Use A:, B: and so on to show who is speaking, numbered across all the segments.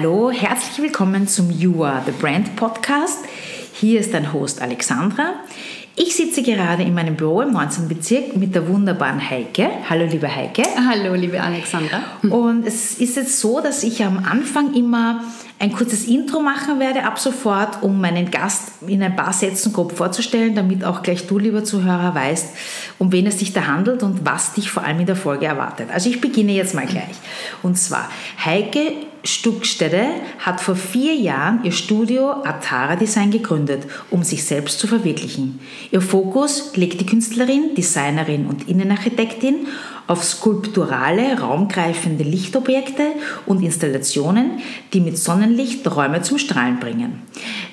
A: Hallo, herzlich willkommen zum You Are the Brand Podcast. Hier ist dein Host Alexandra. Ich sitze gerade in meinem Büro im 19. Bezirk mit der wunderbaren Heike. Hallo, liebe Heike.
B: Hallo, liebe Alexandra.
A: Und es ist jetzt so, dass ich am Anfang immer ein kurzes Intro machen werde ab sofort, um meinen Gast in ein paar Sätzen grob vorzustellen, damit auch gleich du, lieber Zuhörer, weißt, um wen es sich da handelt und was dich vor allem in der Folge erwartet. Also ich beginne jetzt mal gleich. Und zwar, Heike Stuckstede hat vor vier Jahren ihr Studio Atara Design gegründet, um sich selbst zu verwirklichen. Ihr Fokus legt die Künstlerin, Designerin und Innenarchitektin auf skulpturale, raumgreifende Lichtobjekte und Installationen, die mit Sonnenlicht Räume zum Strahlen bringen.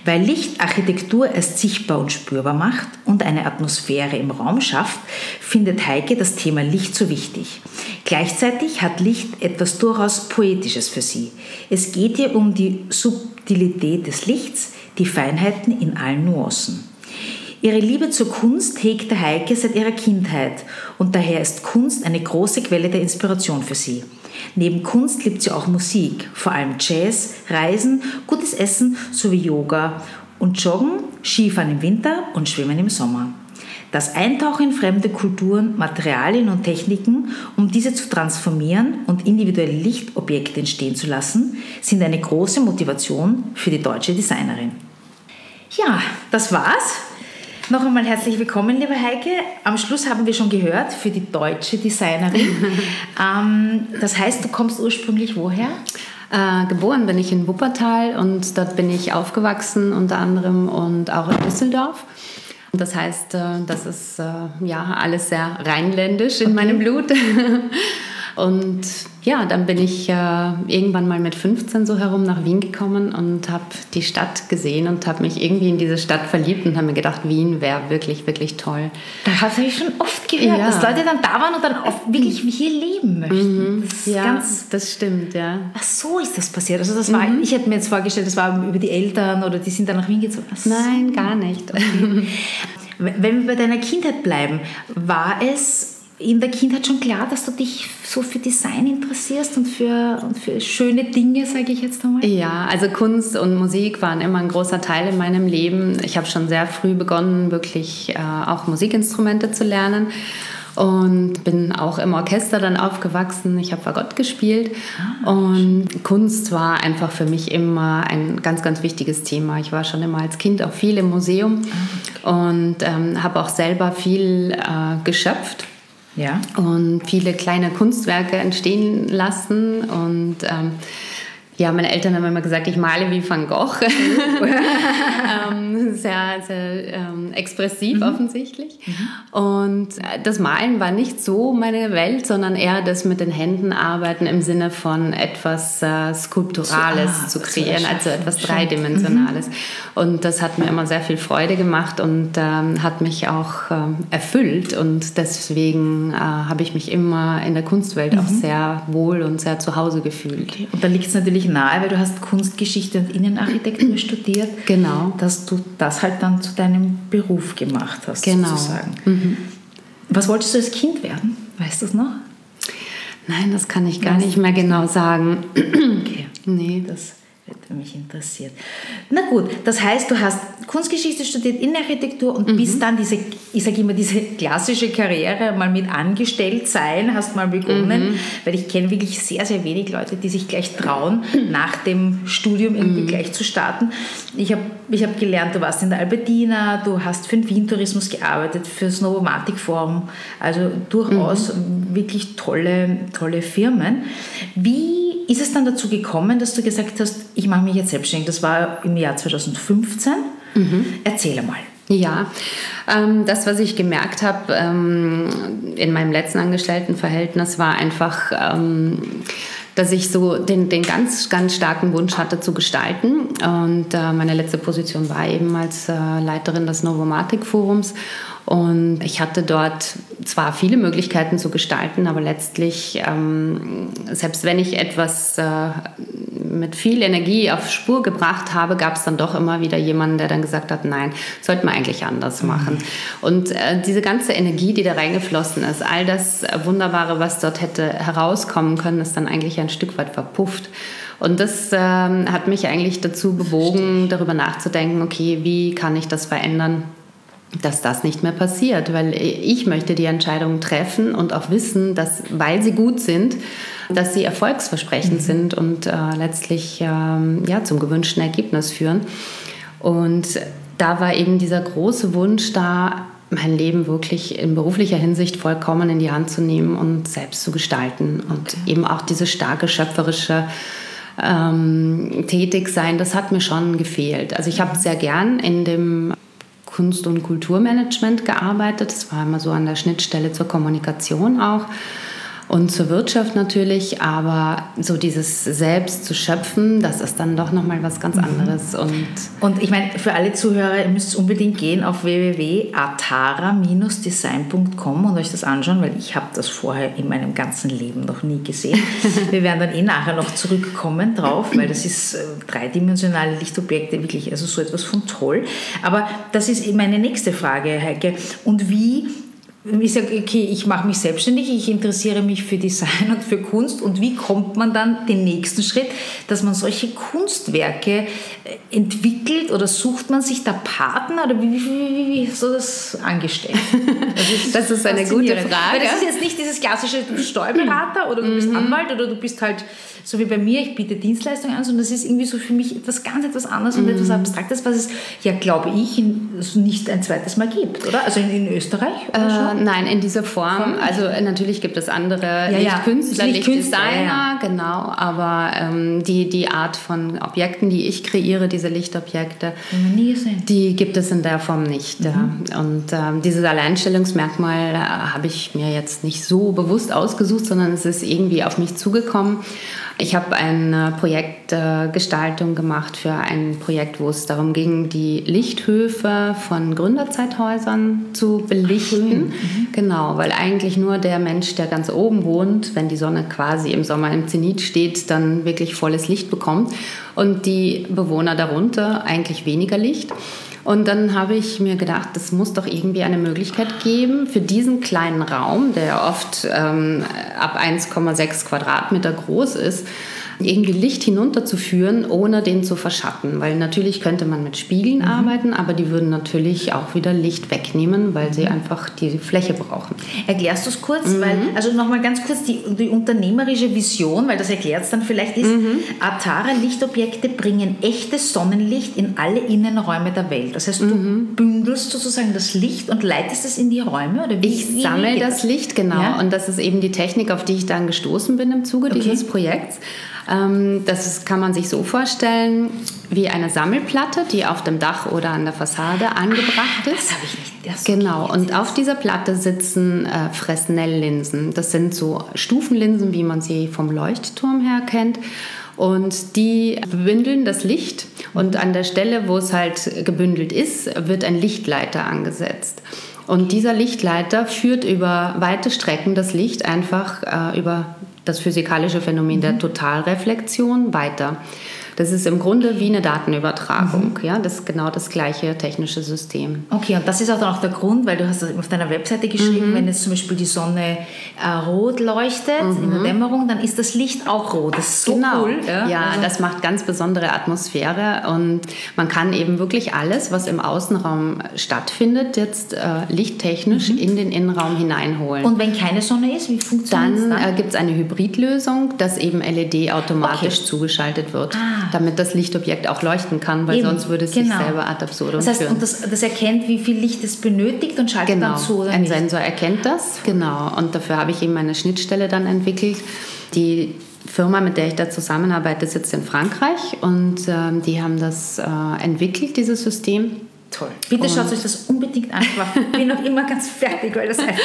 A: Weil Licht Architektur erst sichtbar und spürbar macht und eine Atmosphäre im Raum schafft, findet Heike das Thema Licht so wichtig. Gleichzeitig hat Licht etwas durchaus Poetisches für sie. Es geht ihr um die Subtilität des Lichts, die Feinheiten in allen Nuancen. Ihre Liebe zur Kunst hegte Heike seit ihrer Kindheit und daher ist Kunst eine große Quelle der Inspiration für sie. Neben Kunst liebt sie auch Musik, vor allem Jazz, Reisen, gutes Essen sowie Yoga und Joggen, Skifahren im Winter und Schwimmen im Sommer. Das Eintauchen in fremde Kulturen, Materialien und Techniken, um diese zu transformieren und individuelle Lichtobjekte entstehen zu lassen, sind eine große Motivation für die deutsche Designerin. Ja, das war's. Noch einmal herzlich willkommen, liebe Heike. Am Schluss haben wir schon gehört, für die deutsche Designerin. ähm, das heißt, du kommst ursprünglich woher?
B: Äh, geboren bin ich in Wuppertal und dort bin ich aufgewachsen unter anderem und auch in Düsseldorf. Das heißt, äh, das ist äh, ja alles sehr rheinländisch in okay. meinem Blut. Und ja, dann bin ich äh, irgendwann mal mit 15 so herum nach Wien gekommen und habe die Stadt gesehen und habe mich irgendwie in diese Stadt verliebt und habe mir gedacht, Wien wäre wirklich, wirklich toll.
A: Das habe ich schon oft gehört, ja. dass Leute dann da waren und dann oft wirklich hier leben möchten.
B: Mhm. Das ja, ganz das stimmt, ja.
A: Ach so ist das passiert. Also das war, mhm. ich hätte mir jetzt vorgestellt, das war über die Eltern oder die sind dann nach Wien gezogen.
B: So. Nein, gar nicht. Okay.
A: Wenn wir bei deiner Kindheit bleiben, war es in der Kindheit schon klar, dass du dich so für Design interessierst und für, und für schöne Dinge, sage ich jetzt einmal?
B: Ja, also Kunst und Musik waren immer ein großer Teil in meinem Leben. Ich habe schon sehr früh begonnen, wirklich äh, auch Musikinstrumente zu lernen und bin auch im Orchester dann aufgewachsen. Ich habe Fagott gespielt ah, und schön. Kunst war einfach für mich immer ein ganz, ganz wichtiges Thema. Ich war schon immer als Kind auch viel im Museum ah, okay. und ähm, habe auch selber viel äh, geschöpft ja. Und viele kleine Kunstwerke entstehen lassen. Und ähm, ja, meine Eltern haben immer gesagt, ich male wie Van Gogh. ähm, sehr sehr ähm, expressiv mhm. offensichtlich. Mhm. Und das Malen war nicht so meine Welt, sondern eher das mit den Händen arbeiten im Sinne von etwas äh, Skulpturales ah, zu kreieren, also etwas. Dreidimensionales. Mhm. Und das hat mir immer sehr viel Freude gemacht und ähm, hat mich auch ähm, erfüllt. Und deswegen äh, habe ich mich immer in der Kunstwelt auch mhm. sehr wohl und sehr zu Hause gefühlt. Okay.
A: Und da liegt es natürlich natürlich nahe, weil du hast Kunstgeschichte und Innenarchitektur studiert.
B: Genau.
A: Dass du das halt dann zu deinem Beruf gemacht hast, genau. sozusagen. Mhm. Was wolltest du als Kind werden? Weißt du es noch?
B: Nein, das kann ich gar weißt nicht mehr genau sagen.
A: Okay. Nee. Das hätte mich interessiert. Na gut, das heißt, du hast Kunstgeschichte studiert, Innenarchitektur und mhm. bist dann diese, ich sage immer, diese klassische Karriere mal mit angestellt sein, hast mal begonnen, mhm. weil ich kenne wirklich sehr, sehr wenig Leute, die sich gleich trauen, nach dem Studium irgendwie mhm. gleich zu starten. Ich habe ich hab gelernt, du warst in der Albertina, du hast für den Wien-Tourismus gearbeitet, für das Novomatic Forum, also durchaus mhm. wirklich tolle, tolle Firmen. Wie ist es dann dazu gekommen, dass du gesagt hast, ich mache mich jetzt selbstständig? Das war im Jahr 2015. Mhm. Erzähle mal.
B: Ja, ähm, das, was ich gemerkt habe ähm, in meinem letzten Angestelltenverhältnis, war einfach, ähm, dass ich so den, den ganz, ganz starken Wunsch hatte zu gestalten. Und äh, meine letzte Position war eben als äh, Leiterin des Novomatic Forums. Und ich hatte dort zwar viele Möglichkeiten zu gestalten, aber letztlich, ähm, selbst wenn ich etwas äh, mit viel Energie auf Spur gebracht habe, gab es dann doch immer wieder jemanden, der dann gesagt hat, nein, sollten wir eigentlich anders mhm. machen. Und äh, diese ganze Energie, die da reingeflossen ist, all das Wunderbare, was dort hätte herauskommen können, ist dann eigentlich ein Stück weit verpufft. Und das ähm, hat mich eigentlich dazu bewogen, darüber nachzudenken, okay, wie kann ich das verändern? Dass das nicht mehr passiert, weil ich möchte die Entscheidungen treffen und auch wissen, dass, weil sie gut sind, dass sie erfolgsversprechend mhm. sind und äh, letztlich ähm, ja, zum gewünschten Ergebnis führen. Und da war eben dieser große Wunsch da, mein Leben wirklich in beruflicher Hinsicht vollkommen in die Hand zu nehmen und selbst zu gestalten und okay. eben auch diese starke schöpferische ähm, Tätigsein, das hat mir schon gefehlt. Also ich habe sehr gern in dem Kunst- und Kulturmanagement gearbeitet. Das war immer so an der Schnittstelle zur Kommunikation auch und zur Wirtschaft natürlich, aber so dieses Selbst zu schöpfen, das ist dann doch nochmal was ganz mhm. anderes. Und,
A: und ich meine, für alle Zuhörer, ihr müsst unbedingt gehen auf www.atara-design.com und euch das anschauen, weil ich habe das vorher in meinem ganzen Leben noch nie gesehen. Wir werden dann eh nachher noch zurückkommen drauf, weil das ist äh, dreidimensionale Lichtobjekte, wirklich, also so etwas von toll. Aber das ist meine nächste Frage, Heike. Und wie ich sage, okay, ich mache mich selbstständig, ich interessiere mich für Design und für Kunst und wie kommt man dann den nächsten Schritt, dass man solche Kunstwerke äh, entwickelt oder sucht man sich da Partner oder wie, wie, wie, wie ist so das angestellt?
B: Das ist, das ist eine gute Frage. Weil
A: das ist jetzt nicht dieses klassische, du bist Steuerberater oder du bist mhm. Anwalt oder du bist halt so wie bei mir, ich biete Dienstleistungen an, sondern das ist irgendwie so für mich etwas ganz etwas anderes und etwas mhm. Abstraktes, was es ja, glaube ich, nicht ein zweites Mal gibt, oder? Also in, in Österreich?
B: Äh, nein, in dieser Form. Also äh, natürlich gibt es andere ja, Lichtkünstler, Lichtdesigner, ja, genau, aber ähm, die, die Art von Objekten, die ich kreiere, diese Lichtobjekte, die gibt es in der Form nicht. Mhm. Und ähm, dieses Alleinstellungsmerkmal äh, habe ich mir jetzt nicht so bewusst ausgesucht, sondern es ist irgendwie auf mich zugekommen. Ich habe eine Projektgestaltung gemacht für ein Projekt, wo es darum ging, die Lichthöfe von Gründerzeithäusern zu belichten. Mhm. Genau, weil eigentlich nur der Mensch, der ganz oben wohnt, wenn die Sonne quasi im Sommer im Zenit steht, dann wirklich volles Licht bekommt und die Bewohner darunter eigentlich weniger Licht. Und dann habe ich mir gedacht, es muss doch irgendwie eine Möglichkeit geben für diesen kleinen Raum, der oft ähm, ab 1,6 Quadratmeter groß ist, irgendwie Licht hinunterzuführen, ohne den zu verschatten. Weil natürlich könnte man mit Spiegeln mhm. arbeiten, aber die würden natürlich auch wieder Licht wegnehmen, weil sie mhm. einfach die Fläche brauchen.
A: Erklärst du es kurz? Mhm. Weil, also nochmal ganz kurz die, die, unternehmerische Vision, weil das erklärt es dann vielleicht ist, mhm. Atara Lichtobjekte bringen echtes Sonnenlicht in alle Innenräume der Welt. Das heißt, du mhm. bündelst sozusagen das Licht und leitest es in die Räume?
B: Oder wie, ich sammle das, das Licht, genau. Ja? Und das ist eben die Technik, auf die ich dann gestoßen bin im Zuge okay. dieses Projekts. Ähm, das kann man sich so vorstellen wie eine Sammelplatte, die auf dem Dach oder an der Fassade angebracht ist.
A: Das habe ich nicht. Das
B: genau. Und auf dieser Platte sitzen äh, Fresnel-Linsen. Das sind so Stufenlinsen, wie man sie vom Leuchtturm her kennt. Und die bündeln das Licht und an der Stelle, wo es halt gebündelt ist, wird ein Lichtleiter angesetzt. Und dieser Lichtleiter führt über weite Strecken das Licht einfach äh, über das physikalische Phänomen mhm. der Totalreflexion weiter. Das ist im Grunde wie eine Datenübertragung. Mhm. Ja, das ist genau das gleiche technische System.
A: Okay, und das ist auch dann auch der Grund, weil du hast auf deiner Webseite geschrieben, mhm. wenn jetzt zum Beispiel die Sonne äh, rot leuchtet mhm. in der mhm. Dämmerung, dann ist das Licht auch rot. Das ist so
B: genau.
A: cool.
B: Ja, ja also. das macht ganz besondere Atmosphäre und man kann eben wirklich alles, was im Außenraum stattfindet, jetzt äh, lichttechnisch mhm. in den Innenraum hineinholen.
A: Und wenn keine Sonne ist, wie funktioniert
B: dann? Dann äh, gibt es eine Hybridlösung, dass eben LED automatisch okay. zugeschaltet wird. Ah damit das Lichtobjekt auch leuchten kann, weil Eben, sonst würde es genau. sich selber ad absurdum
A: das heißt, führen. Und das, das, erkennt, wie viel Licht es benötigt und schaltet
B: genau.
A: dann zu?
B: Oder Ein nicht? Sensor erkennt das, genau. Und dafür habe ich eben eine Schnittstelle dann entwickelt, die Firma, mit der ich da zusammenarbeite, sitzt in Frankreich und äh, die haben das äh, entwickelt, dieses System
A: Toll. Bitte und schaut euch das unbedingt an. Ich bin noch immer ganz fertig, weil das einfach,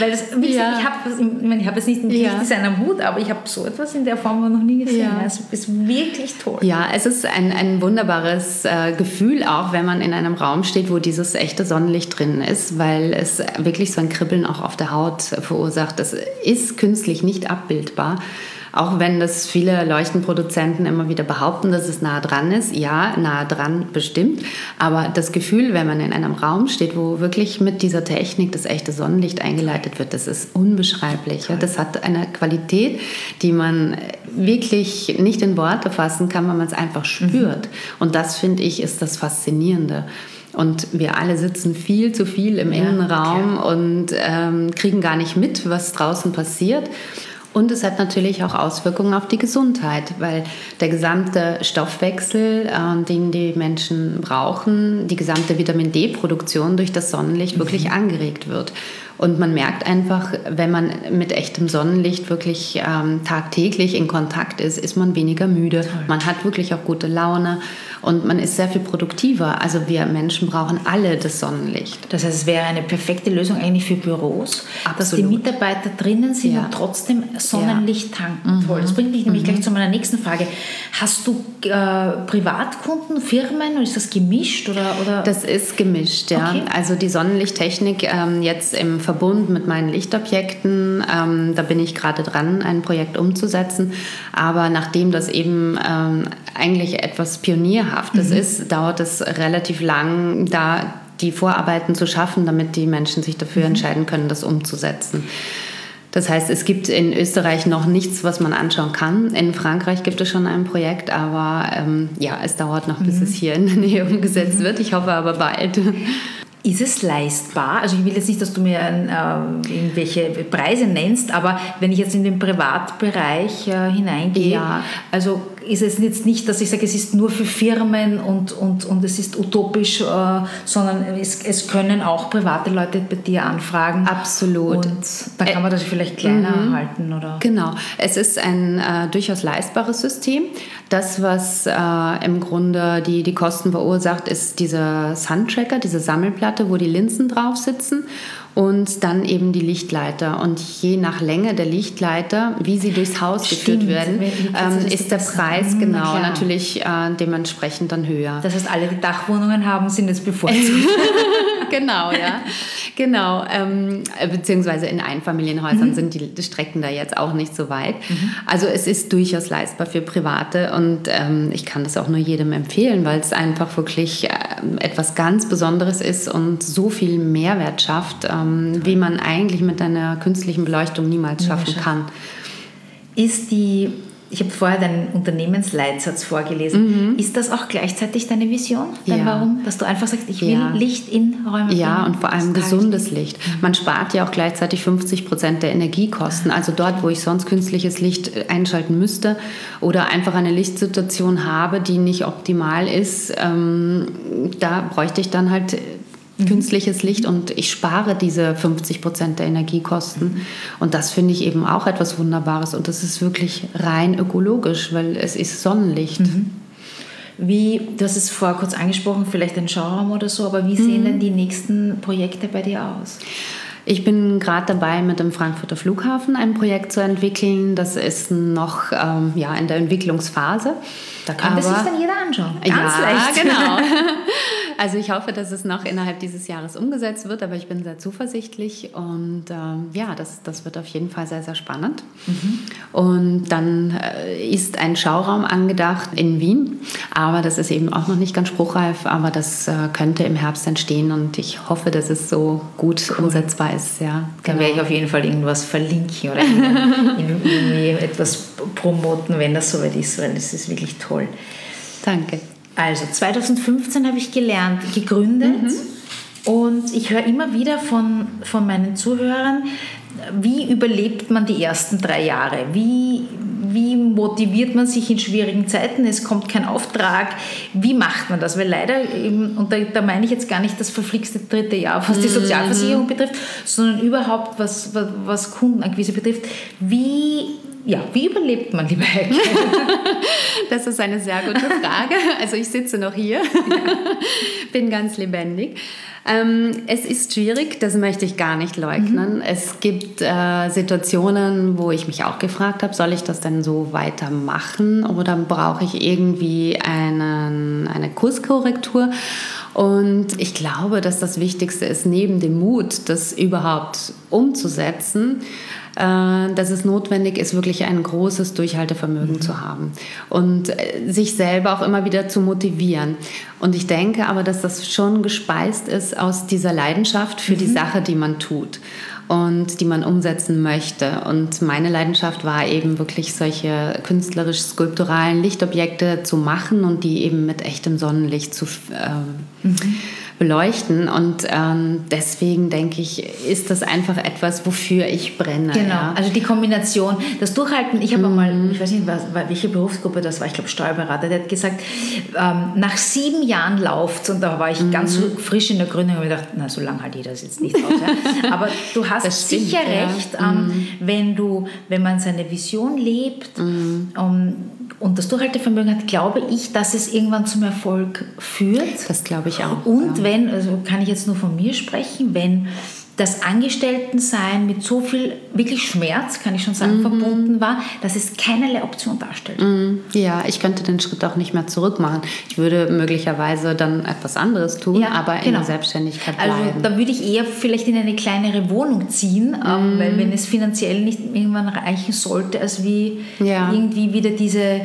A: weil das, wie ja. ich habe ich, hab jetzt nicht einen ja. Design am Hut, aber ich habe so etwas in der Form noch nie gesehen. Ja. Es ist wirklich toll.
B: Ja, es ist ein, ein wunderbares äh, Gefühl auch, wenn man in einem Raum steht, wo dieses echte Sonnenlicht drin ist, weil es wirklich so ein Kribbeln auch auf der Haut verursacht. Das ist künstlich nicht abbildbar. Auch wenn das viele Leuchtenproduzenten immer wieder behaupten, dass es nah dran ist. Ja, nah dran bestimmt. Aber das Gefühl, wenn man in einem Raum steht, wo wirklich mit dieser Technik das echte Sonnenlicht eingeleitet wird, das ist unbeschreiblich. Das hat eine Qualität, die man wirklich nicht in Worte fassen kann, weil man es einfach spürt. Mhm. Und das, finde ich, ist das Faszinierende. Und wir alle sitzen viel zu viel im ja, Innenraum okay. und ähm, kriegen gar nicht mit, was draußen passiert. Und es hat natürlich auch Auswirkungen auf die Gesundheit, weil der gesamte Stoffwechsel, äh, den die Menschen brauchen, die gesamte Vitamin D-Produktion durch das Sonnenlicht mhm. wirklich angeregt wird. Und man merkt einfach, wenn man mit echtem Sonnenlicht wirklich ähm, tagtäglich in Kontakt ist, ist man weniger müde. Toll. Man hat wirklich auch gute Laune und man ist sehr viel produktiver. Also wir Menschen brauchen alle das Sonnenlicht.
A: Das heißt, es wäre eine perfekte Lösung eigentlich für Büros, Absolut. dass die Mitarbeiter drinnen sind ja. und trotzdem Sonnenlicht ja. tanken. Mhm. Toll. Das bringt mich nämlich mhm. gleich zu meiner nächsten Frage. Hast du äh, Privatkunden, Firmen oder ist das gemischt? Oder, oder?
B: Das ist gemischt, ja. Okay. Also die Sonnenlichttechnik ähm, jetzt im Verbund mit meinen Lichtobjekten, ähm, da bin ich gerade dran, ein Projekt umzusetzen. Aber nachdem das eben ähm, eigentlich etwas Pionierhaftes mhm. ist, dauert es relativ lang, da die Vorarbeiten zu schaffen, damit die Menschen sich dafür mhm. entscheiden können, das umzusetzen. Das heißt, es gibt in Österreich noch nichts, was man anschauen kann. In Frankreich gibt es schon ein Projekt, aber ähm, ja, es dauert noch, bis mhm. es hier in der Nähe umgesetzt mhm. wird. Ich hoffe aber bald.
A: Ist es leistbar? Also ich will jetzt nicht, dass du mir äh, irgendwelche Preise nennst, aber wenn ich jetzt in den Privatbereich äh, hineingehe, ja. also ist es jetzt nicht, dass ich sage, es ist nur für Firmen und, und, und es ist utopisch, äh, sondern es, es können auch private Leute bei dir anfragen.
B: Absolut.
A: Und da kann man das vielleicht kleiner mhm. halten, oder?
B: Genau. Es ist ein äh, durchaus leistbares System. Das, was äh, im Grunde die, die Kosten verursacht, ist dieser Suntracker, diese Sammelplatte, wo die Linsen drauf sitzen und dann eben die Lichtleiter. Und je nach Länge der Lichtleiter, wie sie durchs Haus Stimmt. geführt werden, ähm, ist der Preis genau Na natürlich äh, dementsprechend dann höher.
A: Das heißt, alle, die Dachwohnungen haben, sind jetzt bevorzugt.
B: genau, ja. Genau. Ähm, beziehungsweise in Einfamilienhäusern mhm. sind die Strecken da jetzt auch nicht so weit. Mhm. Also es ist durchaus leistbar für Private und ähm, ich kann das auch nur jedem empfehlen, weil es einfach wirklich äh, etwas ganz Besonderes ist und so viel Mehrwert schafft. Ähm, wie man eigentlich mit einer künstlichen Beleuchtung niemals schaffen kann.
A: Ist die, ich habe vorher deinen Unternehmensleitsatz vorgelesen, mhm. ist das auch gleichzeitig deine Vision? Dein ja. Warum? Dass du einfach sagst, ich will ja. Licht in Räume
B: Ja, und vor allem gesundes Licht. Man spart ja auch gleichzeitig 50 Prozent der Energiekosten. Also dort, wo ich sonst künstliches Licht einschalten müsste oder einfach eine Lichtsituation habe, die nicht optimal ist, ähm, da bräuchte ich dann halt. Künstliches Licht und ich spare diese 50 Prozent der Energiekosten. Und das finde ich eben auch etwas Wunderbares und das ist wirklich rein ökologisch, weil es ist Sonnenlicht. Mhm.
A: Wie, du hast es vorher kurz angesprochen, vielleicht ein Schauraum oder so, aber wie sehen mhm. denn die nächsten Projekte bei dir aus?
B: Ich bin gerade dabei, mit dem Frankfurter Flughafen ein Projekt zu entwickeln. Das ist noch ähm, ja, in der Entwicklungsphase.
A: Da kann Aber, sich dann jeder anschauen.
B: Ganz ja, leicht. genau. Also ich hoffe, dass es noch innerhalb dieses Jahres umgesetzt wird, aber ich bin sehr zuversichtlich und ähm, ja, das, das wird auf jeden Fall sehr, sehr spannend. Mhm. Und dann äh, ist ein Schauraum angedacht in Wien, aber das ist eben auch noch nicht ganz spruchreif, aber das äh, könnte im Herbst entstehen und ich hoffe, dass es so gut cool. umsetzbar ist. Ja,
A: Dann genau. werde ich auf jeden Fall irgendwas verlinken oder irgendwie etwas promoten, wenn das soweit ist, weil das ist wirklich toll.
B: Danke.
A: Also 2015 habe ich gelernt, gegründet. Mhm. Und ich höre immer wieder von, von meinen Zuhörern, wie überlebt man die ersten drei Jahre? Wie, wie motiviert man sich in schwierigen Zeiten? Es kommt kein Auftrag. Wie macht man das? Weil leider, eben, und da, da meine ich jetzt gar nicht das verflixte dritte Jahr, was die mhm. Sozialversicherung betrifft, sondern überhaupt, was, was, was Kundenakquise betrifft. Wie ja, wie überlebt man, liebe Heike?
B: das ist eine sehr gute Frage. Also ich sitze noch hier, bin ganz lebendig. Ähm, es ist schwierig, das möchte ich gar nicht leugnen. Mhm. Es gibt äh, Situationen, wo ich mich auch gefragt habe, soll ich das denn so weitermachen oder brauche ich irgendwie einen, eine Kurskorrektur? Und ich glaube, dass das Wichtigste ist, neben dem Mut, das überhaupt umzusetzen, dass es notwendig ist, wirklich ein großes Durchhaltevermögen mhm. zu haben und äh, sich selber auch immer wieder zu motivieren. Und ich denke aber, dass das schon gespeist ist aus dieser Leidenschaft für mhm. die Sache, die man tut und die man umsetzen möchte. Und meine Leidenschaft war eben wirklich solche künstlerisch-skulpturalen Lichtobjekte zu machen und die eben mit echtem Sonnenlicht zu äh, mhm beleuchten. Und ähm, deswegen denke ich, ist das einfach etwas, wofür ich brenne.
A: Genau, ja. also die Kombination, das Durchhalten. Ich habe mhm. mal, ich weiß nicht, was, welche Berufsgruppe das war, ich glaube Steuerberater, der hat gesagt, ähm, nach sieben Jahren läuft und da war ich mhm. ganz frisch in der Gründung und habe gedacht, na, so lange halt jeder jetzt nicht aus. Ja. Aber du hast stimmt, sicher ja. recht, ähm, mhm. wenn du, wenn man seine Vision lebt, um, mhm und das Durchhaltevermögen hat, glaube ich, dass es irgendwann zum Erfolg führt.
B: Das glaube ich auch.
A: Und ja. wenn, also kann ich jetzt nur von mir sprechen, wenn das Angestelltensein mit so viel wirklich Schmerz, kann ich schon sagen, mhm. verbunden war, dass es keinerlei Option darstellt.
B: Mhm. Ja, ich könnte den Schritt auch nicht mehr zurück machen. Ich würde möglicherweise dann etwas anderes tun, ja, aber genau. in der Selbstständigkeit
A: also bleiben. Also da würde ich eher vielleicht in eine kleinere Wohnung ziehen, ähm, mhm. weil wenn es finanziell nicht irgendwann reichen sollte, als wie ja. irgendwie wieder diese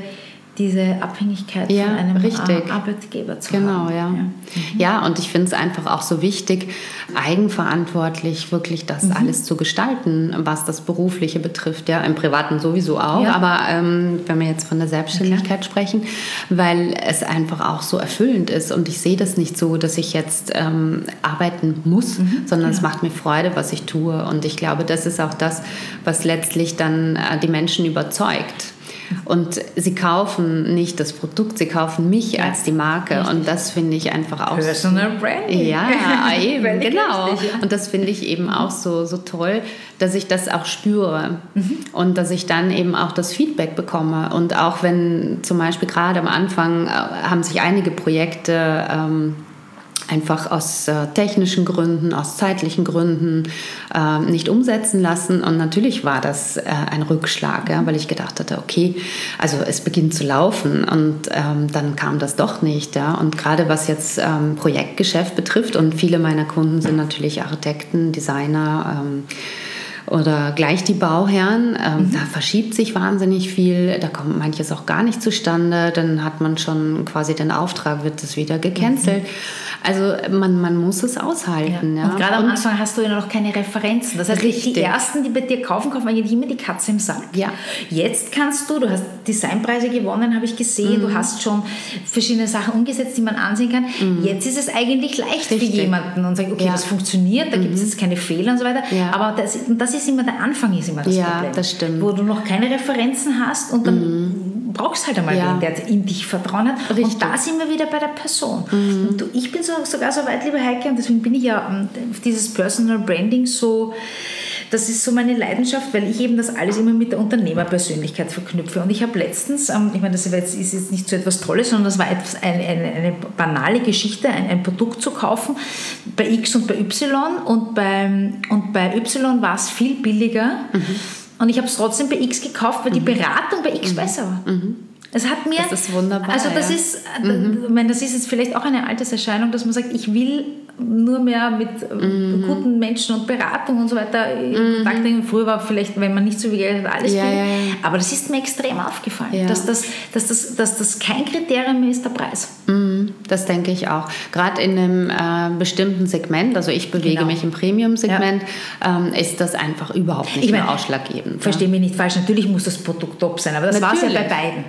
A: diese Abhängigkeit ja, von einem richtig. Arbeitgeber zu
B: genau,
A: haben.
B: Genau, ja. Ja. Mhm. ja, und ich finde es einfach auch so wichtig, eigenverantwortlich wirklich das mhm. alles zu gestalten, was das Berufliche betrifft. Ja, im Privaten sowieso auch, ja. aber ähm, wenn wir jetzt von der Selbstständigkeit sprechen, weil es einfach auch so erfüllend ist und ich sehe das nicht so, dass ich jetzt ähm, arbeiten muss, mhm. sondern es macht mir Freude, was ich tue und ich glaube, das ist auch das, was letztlich dann äh, die Menschen überzeugt. Und sie kaufen nicht das Produkt, sie kaufen mich ja. als die Marke. Richtig. Und das finde ich einfach auch.
A: Personal so, Branding.
B: Ja, eben, genau. Und das finde ich eben auch so, so toll, dass ich das auch spüre mhm. und dass ich dann eben auch das Feedback bekomme. Und auch wenn zum Beispiel gerade am Anfang äh, haben sich einige Projekte. Ähm, einfach aus äh, technischen Gründen, aus zeitlichen Gründen äh, nicht umsetzen lassen. Und natürlich war das äh, ein Rückschlag, ja, weil ich gedacht hatte, okay, also es beginnt zu laufen und ähm, dann kam das doch nicht. Ja. Und gerade was jetzt ähm, Projektgeschäft betrifft und viele meiner Kunden sind natürlich Architekten, Designer, ähm, oder gleich die Bauherren. Ähm, mhm. Da verschiebt sich wahnsinnig viel, da kommt manches auch gar nicht zustande. Dann hat man schon quasi den Auftrag, wird es wieder gecancelt. Mhm. Also man, man muss es aushalten. Ja.
A: Ja. Und gerade am Anfang hast du ja noch keine Referenzen. Das heißt, richtig. die ersten, die bei dir kaufen, kaufen eigentlich immer die Katze im Sack.
B: Ja.
A: Jetzt kannst du, du hast Designpreise gewonnen, habe ich gesehen, mhm. du hast schon verschiedene Sachen umgesetzt, die man ansehen kann. Mhm. Jetzt ist es eigentlich leicht richtig. für jemanden und sagt, okay, ja. das funktioniert, da mhm. gibt es jetzt keine Fehler und so weiter. Ja. Aber das, das ist immer der Anfang, ist immer das
B: ja,
A: Problem.
B: das stimmt.
A: Wo du noch keine Referenzen hast und dann mhm brauchst halt einmal ja. wen, der in dich Vertrauen hat. Richtig. Und da sind wir wieder bei der Person. Mhm. Und du, ich bin so, sogar so weit, liebe Heike, und deswegen bin ich ja um, dieses Personal Branding so das ist so meine Leidenschaft, weil ich eben das alles immer mit der Unternehmerpersönlichkeit verknüpfe. Und ich habe letztens, ähm, ich meine, das ist jetzt nicht so etwas Tolles, sondern das war etwas, eine, eine, eine banale Geschichte, ein, ein, Produkt zu kaufen bei X und bei Y. Und bei, und bei Y war es viel billiger. Mhm. Und ich habe es trotzdem bei X gekauft, weil mhm. die Beratung bei X mhm. besser war. Mhm. Es hat mir.
B: Das ist wunderbar.
A: Also, das
B: ja.
A: ist, äh, mhm. ich meine, das ist jetzt vielleicht auch eine Alterserscheinung, dass man sagt, ich will nur mehr mit äh, mhm. guten Menschen und Beratung und so weiter in mhm. Kontakt treten. Früher war vielleicht, wenn man nicht so viel Geld hat, alles
B: ja,
A: viel.
B: Ja, ja.
A: Aber das ist mir extrem aufgefallen, dass, das, dass, das, dass das kein Kriterium mehr ist, der Preis.
B: Mhm, das denke ich auch. Gerade in einem äh, bestimmten Segment, also ich bewege genau. mich im Premium-Segment, ähm, ist das einfach überhaupt nicht ich mein, mehr ausschlaggebend.
A: Verstehe mich nicht falsch, natürlich muss das Produkt top sein, aber das war es ja bei beiden.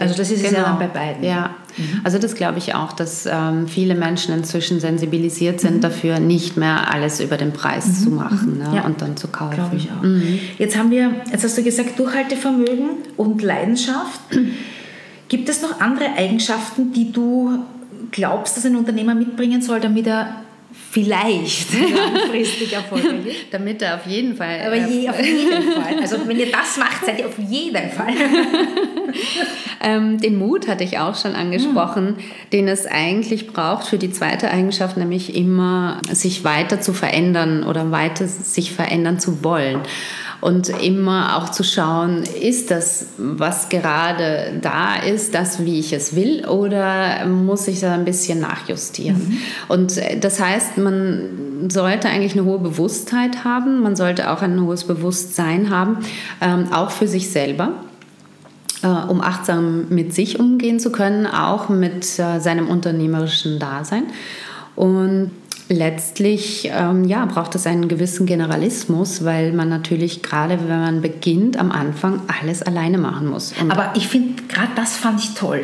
A: Also das ist genau. es ja dann bei beiden.
B: Ja, Mhm. Also das glaube ich auch, dass ähm, viele Menschen inzwischen sensibilisiert sind mhm. dafür, nicht mehr alles über den Preis mhm. zu machen ne? ja. und dann zu kaufen.
A: Glaube ich auch. Mhm. Jetzt haben wir, jetzt hast du gesagt, Durchhaltevermögen und Leidenschaft. Gibt es noch andere Eigenschaften, die du glaubst, dass ein Unternehmer mitbringen soll, damit er vielleicht langfristig erfolgreich ist?
B: Damit er auf jeden Fall.
A: Aber je, auf jeden Fall. Also wenn ihr das macht, seid ihr auf jeden Fall.
B: ähm, den Mut hatte ich auch schon angesprochen, mhm. den es eigentlich braucht für die zweite Eigenschaft, nämlich immer sich weiter zu verändern oder weiter sich verändern zu wollen und immer auch zu schauen, ist das, was gerade da ist, das, wie ich es will, oder muss ich da ein bisschen nachjustieren? Mhm. Und das heißt, man sollte eigentlich eine hohe Bewusstheit haben, man sollte auch ein hohes Bewusstsein haben, ähm, auch für sich selber äh, um achtsam mit sich umgehen zu können, auch mit äh, seinem unternehmerischen Dasein. Und Letztlich ähm, ja, braucht es einen gewissen Generalismus, weil man natürlich gerade, wenn man beginnt, am Anfang alles alleine machen muss.
A: Und Aber ich finde, gerade das fand ich toll.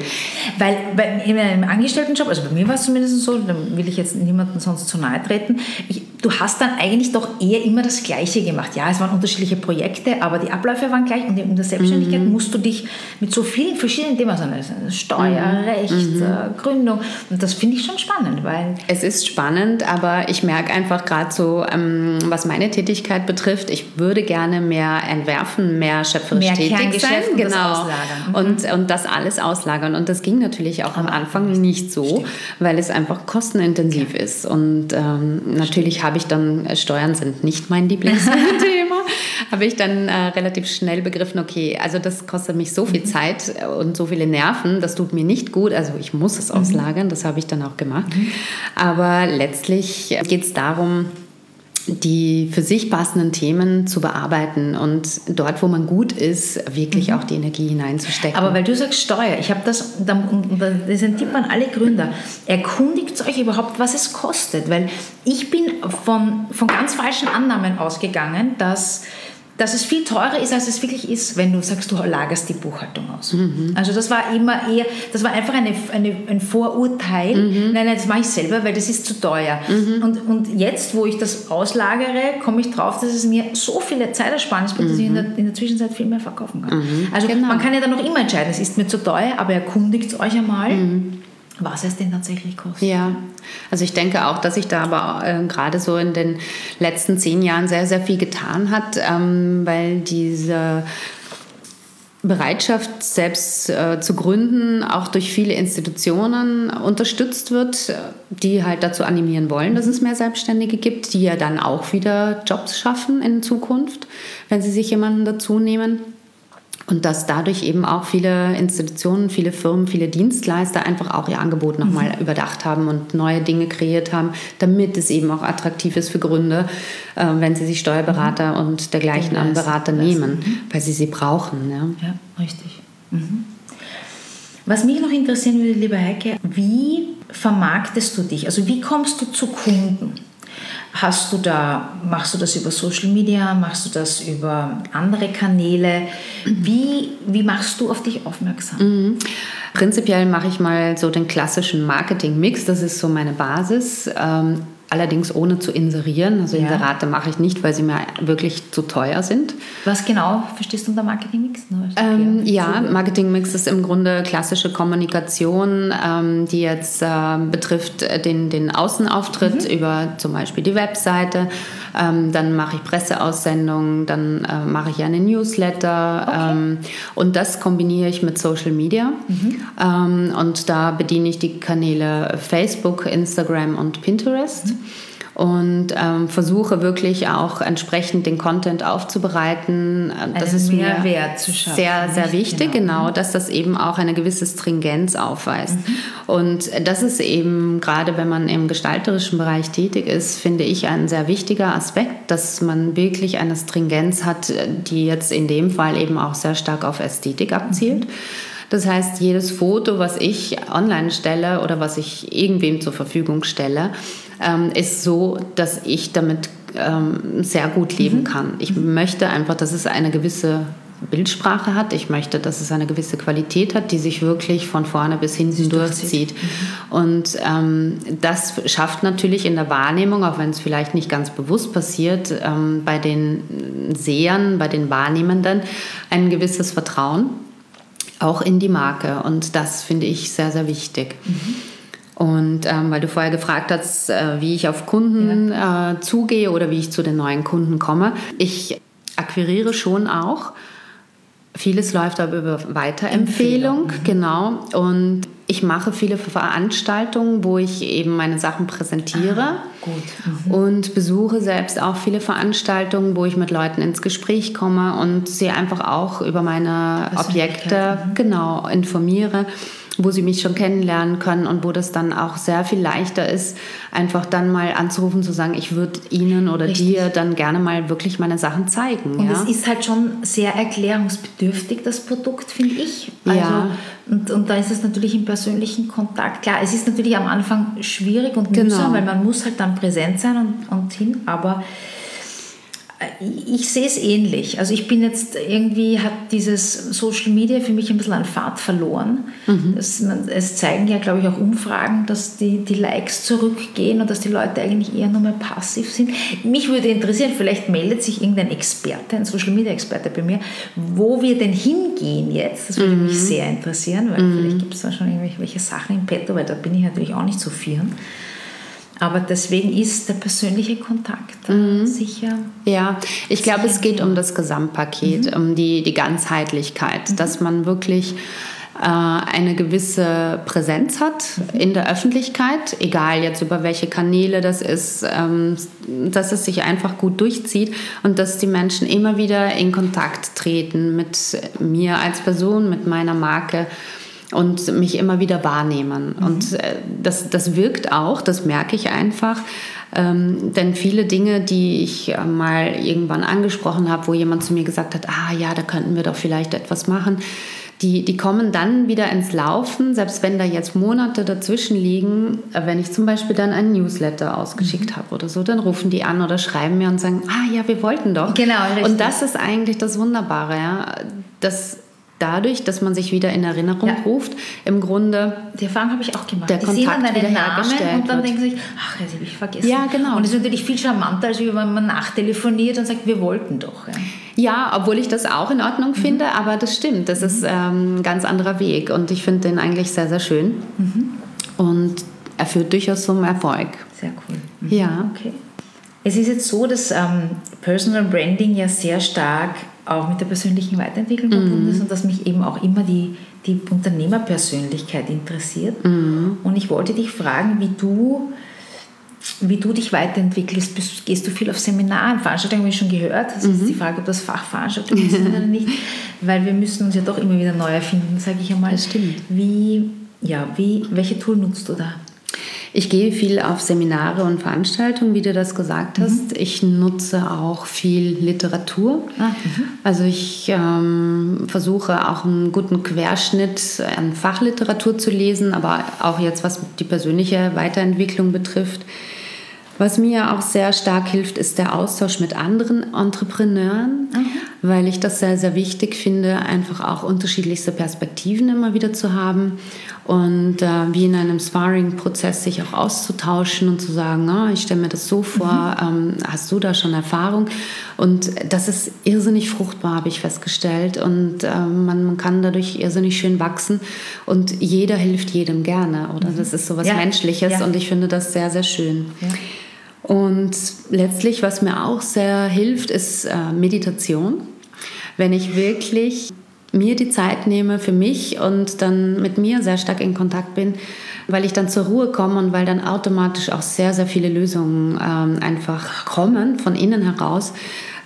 A: Weil bei, in einem Angestelltenjob, also bei mir war es zumindest so, da will ich jetzt niemandem sonst zu nahe treten, ich, du hast dann eigentlich doch eher immer das Gleiche gemacht. Ja, es waren unterschiedliche Projekte, aber die Abläufe waren gleich. Und in der Selbstständigkeit mhm. musst du dich mit so vielen verschiedenen Themen auseinandersetzen. Steuer, mhm. Recht, mhm. Äh, Gründung. Und das finde ich schon spannend, weil...
B: Es ist spannend, aber ich merke einfach gerade so, ähm, was meine Tätigkeit betrifft, ich würde gerne mehr entwerfen, mehr schöpferisch mehr tätig sein.
A: Und genau.
B: Mhm. Und, und das alles auslagern. Und das ging natürlich auch aber am Anfang nicht so, stimmt. weil es einfach kostenintensiv okay. ist. Und ähm, natürlich habe ich dann, äh, Steuern sind nicht mein Lieblingsthema, habe ich dann äh, relativ schnell begriffen, okay, also das kostet mich so viel mhm. Zeit und so viele Nerven, das tut mir nicht gut, also ich muss es mhm. auslagern, das habe ich dann auch gemacht. Mhm. Aber letztlich geht es darum, die für sich passenden Themen zu bearbeiten und dort, wo man gut ist, wirklich mhm. auch die Energie hineinzustecken.
A: Aber weil du sagst Steuer, ich habe das, das ist ein Tipp an alle Gründer, erkundigt euch überhaupt, was es kostet, weil ich bin von, von ganz falschen Annahmen ausgegangen, dass dass es viel teurer ist, als es wirklich ist, wenn du sagst, du lagerst die Buchhaltung aus. Mhm. Also das war immer eher, das war einfach eine, eine ein Vorurteil. Mhm. Nein, nein, das mache ich selber, weil das ist zu teuer. Mhm. Und, und jetzt, wo ich das auslagere, komme ich drauf, dass es mir so viele Zeitersparnis bringt, dass ich in der, in der Zwischenzeit viel mehr verkaufen kann. Mhm. Also genau. man kann ja dann noch immer entscheiden, es ist mir zu teuer, aber erkundigt euch einmal mhm was es denn tatsächlich kostet.
B: Ja, also ich denke auch, dass sich da aber äh, gerade so in den letzten zehn Jahren sehr, sehr viel getan hat, ähm, weil diese Bereitschaft, selbst äh, zu gründen, auch durch viele Institutionen unterstützt wird, die halt dazu animieren wollen, dass es mehr Selbstständige gibt, die ja dann auch wieder Jobs schaffen in Zukunft, wenn sie sich jemanden dazu nehmen. Und dass dadurch eben auch viele Institutionen, viele Firmen, viele Dienstleister einfach auch ihr Angebot nochmal mhm. überdacht haben und neue Dinge kreiert haben, damit es eben auch attraktiv ist für Gründe, äh, wenn sie sich Steuerberater mhm. und dergleichen an Berater nehmen, mhm. weil sie sie brauchen.
A: Ja, ja richtig. Mhm. Was mich noch interessieren würde, liebe Heike, wie vermarktest du dich? Also wie kommst du zu Kunden? Hast du da, machst du das über Social Media, machst du das über andere Kanäle? Wie, wie machst du auf dich aufmerksam?
B: Mhm. Prinzipiell mache ich mal so den klassischen Marketing-Mix, das ist so meine Basis. Ähm, allerdings ohne zu inserieren. Also Inserate ja. mache ich nicht, weil sie mir wirklich zu teuer sind.
A: Was genau verstehst du unter Marketingmix?
B: Ähm, ja, Marketingmix ist im Grunde klassische Kommunikation, ähm, die jetzt äh, betrifft den, den Außenauftritt mhm. über zum Beispiel die Webseite. Ähm, dann mache ich Presseaussendungen, dann äh, mache ich eine Newsletter okay. Ähm, und das kombiniere ich mit Social Media. Mhm. Ähm, und da bediene ich die Kanäle Facebook, Instagram und Pinterest. Mhm und ähm, versuche wirklich auch entsprechend den Content aufzubereiten.
A: Das ist Mehrwert mir zu
B: schaffen, sehr, sehr wichtig, genau. genau. dass das eben auch eine gewisse Stringenz aufweist. Mhm. Und das ist eben, gerade wenn man im gestalterischen Bereich tätig ist, finde ich ein sehr wichtiger Aspekt, dass man wirklich eine Stringenz hat, die jetzt in dem Fall eben auch sehr stark auf Ästhetik abzielt. Mhm. Das heißt, jedes Foto, was ich online stelle oder was ich irgendwem zur Verfügung stelle, ähm, ist so, dass ich damit ähm, sehr gut leben mhm. kann. Ich möchte einfach, dass es eine gewisse Bildsprache hat. Ich möchte, dass es eine gewisse Qualität hat, die sich wirklich von vorne bis hinten durchzieht. Mhm. Und ähm, das schafft natürlich in der Wahrnehmung, auch wenn es vielleicht nicht ganz bewusst passiert, ähm, bei den Sehern, bei den Wahrnehmenden ein gewisses Vertrauen auch in die Marke. Und das finde ich sehr, sehr wichtig. Mhm. Und ähm, weil du vorher gefragt hast, äh, wie ich auf Kunden ja. äh, zugehe oder wie ich zu den neuen Kunden komme. Ich akquiriere schon auch. Vieles läuft aber über Weiterempfehlung, mhm. genau. Und ich mache viele Veranstaltungen, wo ich eben meine Sachen präsentiere. Ah, gut. Mhm. Und besuche selbst auch viele Veranstaltungen, wo ich mit Leuten ins Gespräch komme und sie einfach auch über meine Objekte mhm. genau informiere wo sie mich schon kennenlernen können und wo das dann auch sehr viel leichter ist, einfach dann mal anzurufen, zu sagen, ich würde Ihnen oder Richtig. dir dann gerne mal wirklich meine Sachen zeigen.
A: Und ja? es ist halt schon sehr erklärungsbedürftig, das Produkt, finde ich.
B: Also, ja.
A: Und, und da ist es natürlich im persönlichen Kontakt. Klar, es ist natürlich am Anfang schwierig und mühsam, genau. weil man muss halt dann präsent sein und, und hin, aber ich sehe es ähnlich. Also ich bin jetzt irgendwie, hat dieses Social Media für mich ein bisschen an Fahrt verloren. Mhm. Das, es zeigen ja, glaube ich, auch Umfragen, dass die, die Likes zurückgehen und dass die Leute eigentlich eher nur mehr passiv sind. Mich würde interessieren, vielleicht meldet sich irgendein Experte, ein Social Media Experte bei mir, wo wir denn hingehen jetzt. Das würde mhm. mich sehr interessieren, weil mhm. vielleicht gibt es da schon irgendwelche Sachen im Petto, weil da bin ich natürlich auch nicht so firm. Aber deswegen ist der persönliche Kontakt mhm. sicher.
B: Ja, ich glaube, es geht um das Gesamtpaket, mhm. um die, die Ganzheitlichkeit, mhm. dass man wirklich äh, eine gewisse Präsenz hat mhm. in der Öffentlichkeit, egal jetzt über welche Kanäle das ist, ähm, dass es sich einfach gut durchzieht und dass die Menschen immer wieder in Kontakt treten mit mir als Person, mit meiner Marke und mich immer wieder wahrnehmen. Mhm. Und äh, das, das wirkt auch, das merke ich einfach. Ähm, denn viele Dinge, die ich äh, mal irgendwann angesprochen habe, wo jemand zu mir gesagt hat, ah ja, da könnten wir doch vielleicht etwas machen, die, die kommen dann wieder ins Laufen, selbst wenn da jetzt Monate dazwischen liegen. Äh, wenn ich zum Beispiel dann einen Newsletter ausgeschickt mhm. habe oder so, dann rufen die an oder schreiben mir und sagen, ah ja, wir wollten doch.
A: Genau, richtig.
B: Und das ist eigentlich das Wunderbare, ja. Das dadurch, dass man sich wieder in Erinnerung ja. ruft, im Grunde.
A: Die Erfahrung habe ich auch gemacht.
B: Der die Kontakt sehen dann
A: wieder hergestellt und dann denken sie sich, ach, das habe ich vergessen.
B: Ja, genau.
A: Und es ist natürlich viel charmanter, als wenn man nachtelefoniert und sagt, wir wollten doch.
B: Ja, ja obwohl ich das auch in Ordnung mhm. finde, aber das stimmt. Das mhm. ist ähm, ein ganz anderer Weg und ich finde den eigentlich sehr, sehr schön. Mhm. Und er führt durchaus zum Erfolg.
A: Sehr cool.
B: Mhm. Ja.
A: Okay. Es ist jetzt so, dass ähm, Personal Branding ja sehr stark auch mit der persönlichen Weiterentwicklung verbunden mhm. ist und dass mich eben auch immer die, die Unternehmerpersönlichkeit interessiert. Mhm. Und ich wollte dich fragen, wie du, wie du dich weiterentwickelst. Bist, gehst du viel auf Seminaren, Veranstaltungen, habe ich schon gehört. Das ist mhm. die Frage, ob das Fachveranstaltungen sind oder nicht, weil wir müssen uns ja doch immer wieder neu erfinden, sage ich einmal.
B: Das stimmt.
A: Wie, ja, wie, welche Tool nutzt du da?
B: Ich gehe viel auf Seminare und Veranstaltungen, wie du das gesagt mhm. hast. Mhm. Ich nutze auch viel Literatur. Ah, mhm. also ich ähm, versuche auch einen guten Querschnitt an Fachliteratur zu lesen, aber auch jetzt, was die persönliche Weiterentwicklung betrifft. Was mir auch sehr stark hilft, ist der Austausch mit anderen Entrepreneuren, mhm. Weil ich das sehr, sehr wichtig finde, einfach auch unterschiedlichste Perspektiven immer wieder zu haben und äh, wie in einem Sparring-Prozess sich auch auszutauschen und zu sagen, oh, ich stelle mir das so vor, mhm. ähm, hast du da schon Erfahrung? Und das ist irrsinnig fruchtbar, habe ich festgestellt und äh, man, man kann dadurch irrsinnig schön wachsen und jeder hilft jedem gerne, oder? Mhm. Das ist so was ja. Menschliches ja. und ich finde das sehr, sehr schön. Ja. Und letztlich, was mir auch sehr hilft, ist äh, Meditation. Wenn ich wirklich mir die Zeit nehme für mich und dann mit mir sehr stark in Kontakt bin, weil ich dann zur Ruhe komme und weil dann automatisch auch sehr, sehr viele Lösungen ähm, einfach kommen von innen heraus,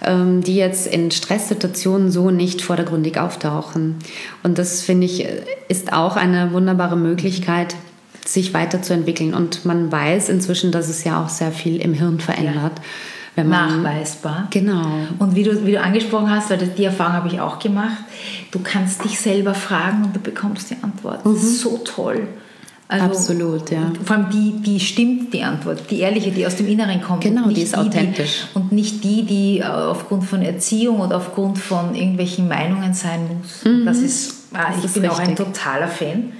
B: ähm, die jetzt in Stresssituationen so nicht vordergründig auftauchen. Und das finde ich ist auch eine wunderbare Möglichkeit, sich weiterzuentwickeln. Und man weiß inzwischen, dass es ja auch sehr viel im Hirn verändert. Ja.
A: Wenn man, Nachweisbar.
B: Genau.
A: Und wie du, wie du angesprochen hast, weil die Erfahrung habe ich auch gemacht, du kannst dich selber fragen und du bekommst die Antwort. Das ist mhm. so toll. Also,
B: Absolut, ja.
A: Vor allem die, die stimmt, die Antwort, die ehrliche, die aus dem Inneren kommt.
B: Genau, die ist authentisch.
A: Die, und nicht die, die äh, aufgrund von Erziehung oder aufgrund von irgendwelchen Meinungen sein muss. Mhm. Das ist, ah, das ich ist bin richtig. auch ein totaler Fan.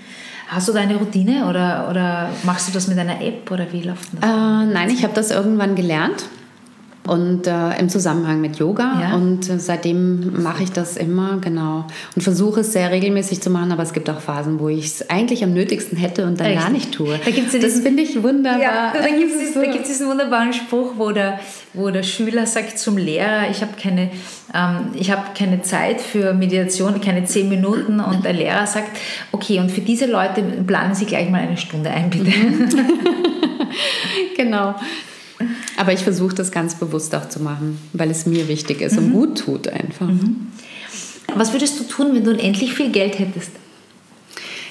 A: Hast du da eine Routine oder, oder machst du das mit einer App oder wie läuft
B: das? Äh, nein, ich habe das irgendwann gelernt und äh, im Zusammenhang mit Yoga. Ja. Und äh, seitdem mache ich das immer, genau. Und versuche es sehr regelmäßig zu machen, aber es gibt auch Phasen, wo ich es eigentlich am nötigsten hätte und dann Echt? gar nicht tue.
A: Da gibt's ja das finde ich wunderbar. Ja, da gibt es so. diesen wunderbaren Spruch, wo der, wo der Schüler sagt zum Lehrer, ich habe keine, ähm, hab keine Zeit für Meditation, keine zehn Minuten. Und der Lehrer sagt, okay, und für diese Leute planen Sie gleich mal eine Stunde ein, bitte.
B: genau. Aber ich versuche das ganz bewusst auch zu machen, weil es mir wichtig ist mhm. und gut tut einfach. Mhm.
A: Was würdest du tun, wenn du unendlich viel Geld hättest?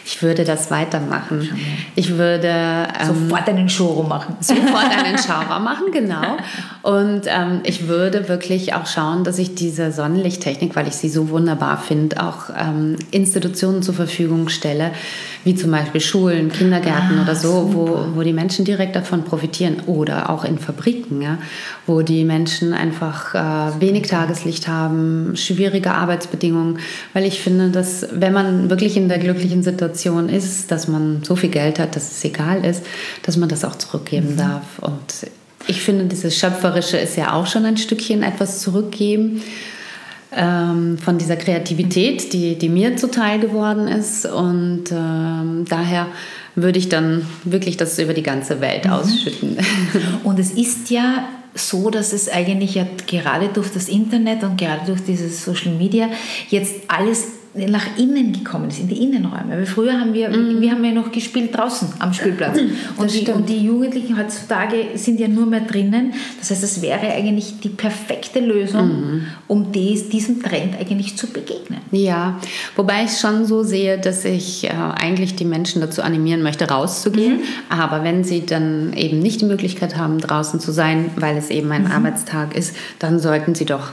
B: Ich würde das weitermachen. Ich würde
A: ähm, sofort einen Showroom machen.
B: Sofort einen Showroom machen, genau. Und ähm, ich würde wirklich auch schauen, dass ich diese Sonnenlichttechnik, weil ich sie so wunderbar finde, auch ähm, Institutionen zur Verfügung stelle, wie zum Beispiel Schulen, Kindergärten ah, oder so, wo, wo die Menschen direkt davon profitieren. Oder auch in Fabriken, ja, wo die Menschen einfach äh, wenig Tageslicht haben, schwierige Arbeitsbedingungen. Weil ich finde, dass wenn man wirklich in der glücklichen Situation ist, dass man so viel Geld hat, dass es egal ist, dass man das auch zurückgeben mhm. darf. Und ich finde, dieses Schöpferische ist ja auch schon ein Stückchen etwas zurückgeben ähm, von dieser Kreativität, die, die mir zuteil geworden ist. Und ähm, daher würde ich dann wirklich das über die ganze Welt mhm. ausschütten.
A: Und es ist ja so, dass es eigentlich ja gerade durch das Internet und gerade durch dieses Social Media jetzt alles nach innen gekommen ist, in die Innenräume. Weil früher haben wir, mm. wir haben ja noch gespielt draußen am Spielplatz. Und die, und die, Jugendlichen heutzutage sind ja nur mehr drinnen. Das heißt, es wäre eigentlich die perfekte Lösung, mm. um dies, diesem Trend eigentlich zu begegnen.
B: Ja, wobei ich schon so sehe, dass ich äh, eigentlich die Menschen dazu animieren möchte, rauszugehen. Mhm. Aber wenn sie dann eben nicht die Möglichkeit haben, draußen zu sein, weil es eben ein mhm. Arbeitstag ist, dann sollten sie doch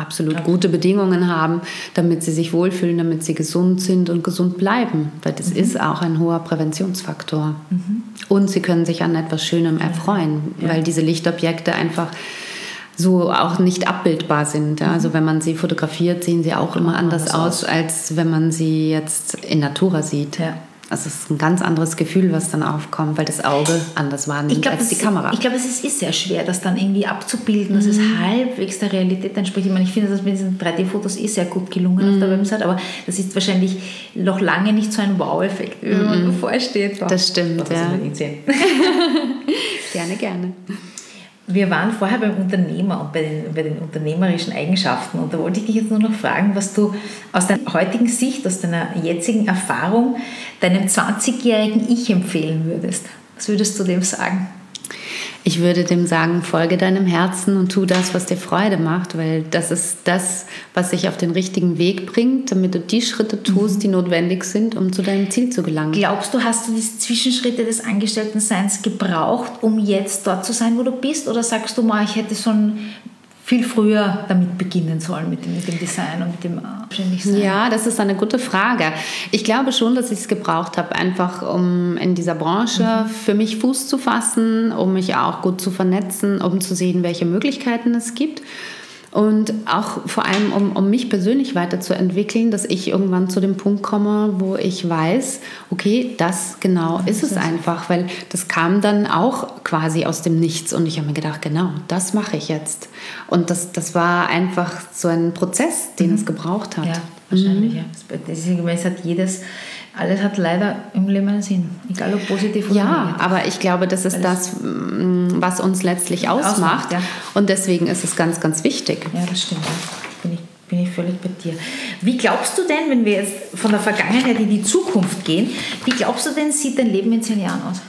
B: absolut ja. gute Bedingungen haben, damit sie sich wohlfühlen, damit sie gesund sind und gesund bleiben. Weil das mhm. ist auch ein hoher Präventionsfaktor. Mhm. Und sie können sich an etwas Schönem erfreuen, ja. weil diese Lichtobjekte einfach so auch nicht abbildbar sind. Also mhm. wenn man sie fotografiert, sehen sie auch immer anders aus, als wenn man sie jetzt in Natura sieht. Ja. Also es ist ein ganz anderes Gefühl, was dann aufkommt, weil das Auge anders wahrnimmt glaub, als die Kamera.
A: Ich glaube, es ist, ist, sehr schwer, das dann irgendwie abzubilden, dass mhm. es halbwegs der Realität entspricht. Ich meine, ich finde das mit diesen 3D-Fotos eh sehr gut gelungen mhm. auf der mhm. Website, aber das ist wahrscheinlich noch lange nicht so ein Wow-Effekt, wie man mhm. vorsteht.
B: Das stimmt, das ja. gerne, gerne.
A: Wir waren vorher beim Unternehmer und bei den, bei den unternehmerischen Eigenschaften. Und da wollte ich dich jetzt nur noch fragen, was du aus deiner heutigen Sicht, aus deiner jetzigen Erfahrung deinem 20-jährigen Ich empfehlen würdest. Was würdest du dem sagen?
B: Ich würde dem sagen, folge deinem Herzen und tu das, was dir Freude macht, weil das ist das, was dich auf den richtigen Weg bringt, damit du die Schritte tust, mhm. die notwendig sind, um zu deinem Ziel zu gelangen.
A: Glaubst du, hast du diese Zwischenschritte des Angestelltenseins gebraucht, um jetzt dort zu sein, wo du bist? Oder sagst du mal, ich hätte schon viel früher damit beginnen sollen, mit dem, mit dem Design und mit dem
B: Selbstständigsein? Ja, das ist eine gute Frage. Ich glaube schon, dass ich es gebraucht habe, einfach um in dieser Branche mhm. für mich Fuß zu fassen, um mich auch gut zu vernetzen, um zu sehen, welche Möglichkeiten es gibt. Und auch vor allem, um, um mich persönlich weiterzuentwickeln, dass ich irgendwann zu dem Punkt komme, wo ich weiß, okay, das genau ist es einfach, weil das kam dann auch quasi aus dem Nichts und ich habe mir gedacht, genau, das mache ich jetzt. Und das, das war einfach so ein Prozess, den mhm. es gebraucht hat.
A: Ja, wahrscheinlich. Mhm. Ja. Deswegen, es hat jedes alles hat leider im Leben einen Sinn, egal ob positiv oder
B: ja, negativ. Ja, aber ich glaube, das ist das, mm, was uns letztlich ausmacht. ausmacht ja. Und deswegen ist es ganz, ganz wichtig.
A: Ja, das stimmt. Bin, ich, bin ich völlig bei dir. Wie glaubst du denn, wenn wir jetzt von der Vergangenheit in die Zukunft gehen, wie glaubst du denn, sieht dein Leben in zehn Jahren aus?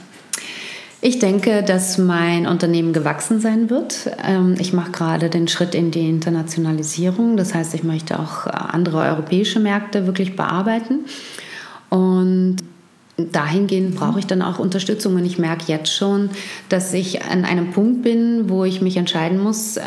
B: Ich denke, dass mein Unternehmen gewachsen sein wird. Ähm, ich mache gerade den Schritt in die Internationalisierung. Das heißt, ich möchte auch andere europäische Märkte wirklich bearbeiten. Und dahingehend brauche ich dann auch Unterstützung. Und ich merke jetzt schon, dass ich an einem Punkt bin, wo ich mich entscheiden muss, äh,